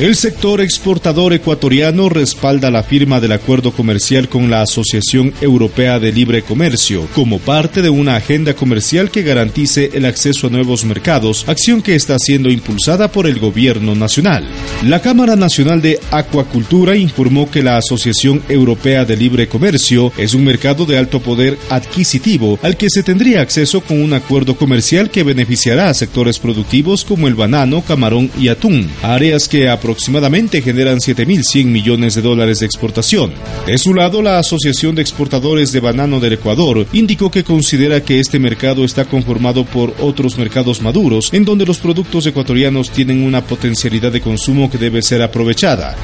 El sector exportador ecuatoriano respalda la firma del acuerdo comercial con la Asociación Europea de Libre Comercio como parte de una agenda comercial que garantice el acceso a nuevos mercados, acción que está siendo impulsada por el gobierno nacional. La Cámara Nacional de Acuacultura informó que la Asociación Europea de Libre Comercio es un mercado de alto poder adquisitivo al que se tendría acceso con un acuerdo comercial que beneficiará a sectores productivos como el banano, camarón y atún, áreas que aproximadamente generan 7.100 millones de dólares de exportación. De su lado, la Asociación de Exportadores de Banano del Ecuador indicó que considera que este mercado está conformado por otros mercados maduros, en donde los productos ecuatorianos tienen una potencialidad de consumo que debe ser aprovechada.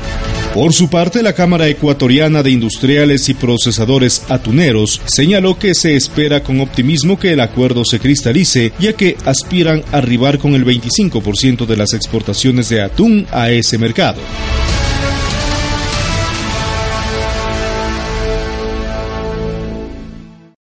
Por su parte, la Cámara Ecuatoriana de Industriales y Procesadores Atuneros señaló que se espera con optimismo que el acuerdo se cristalice, ya que aspiran a arribar con el 25% de las exportaciones de atún a ese mercado.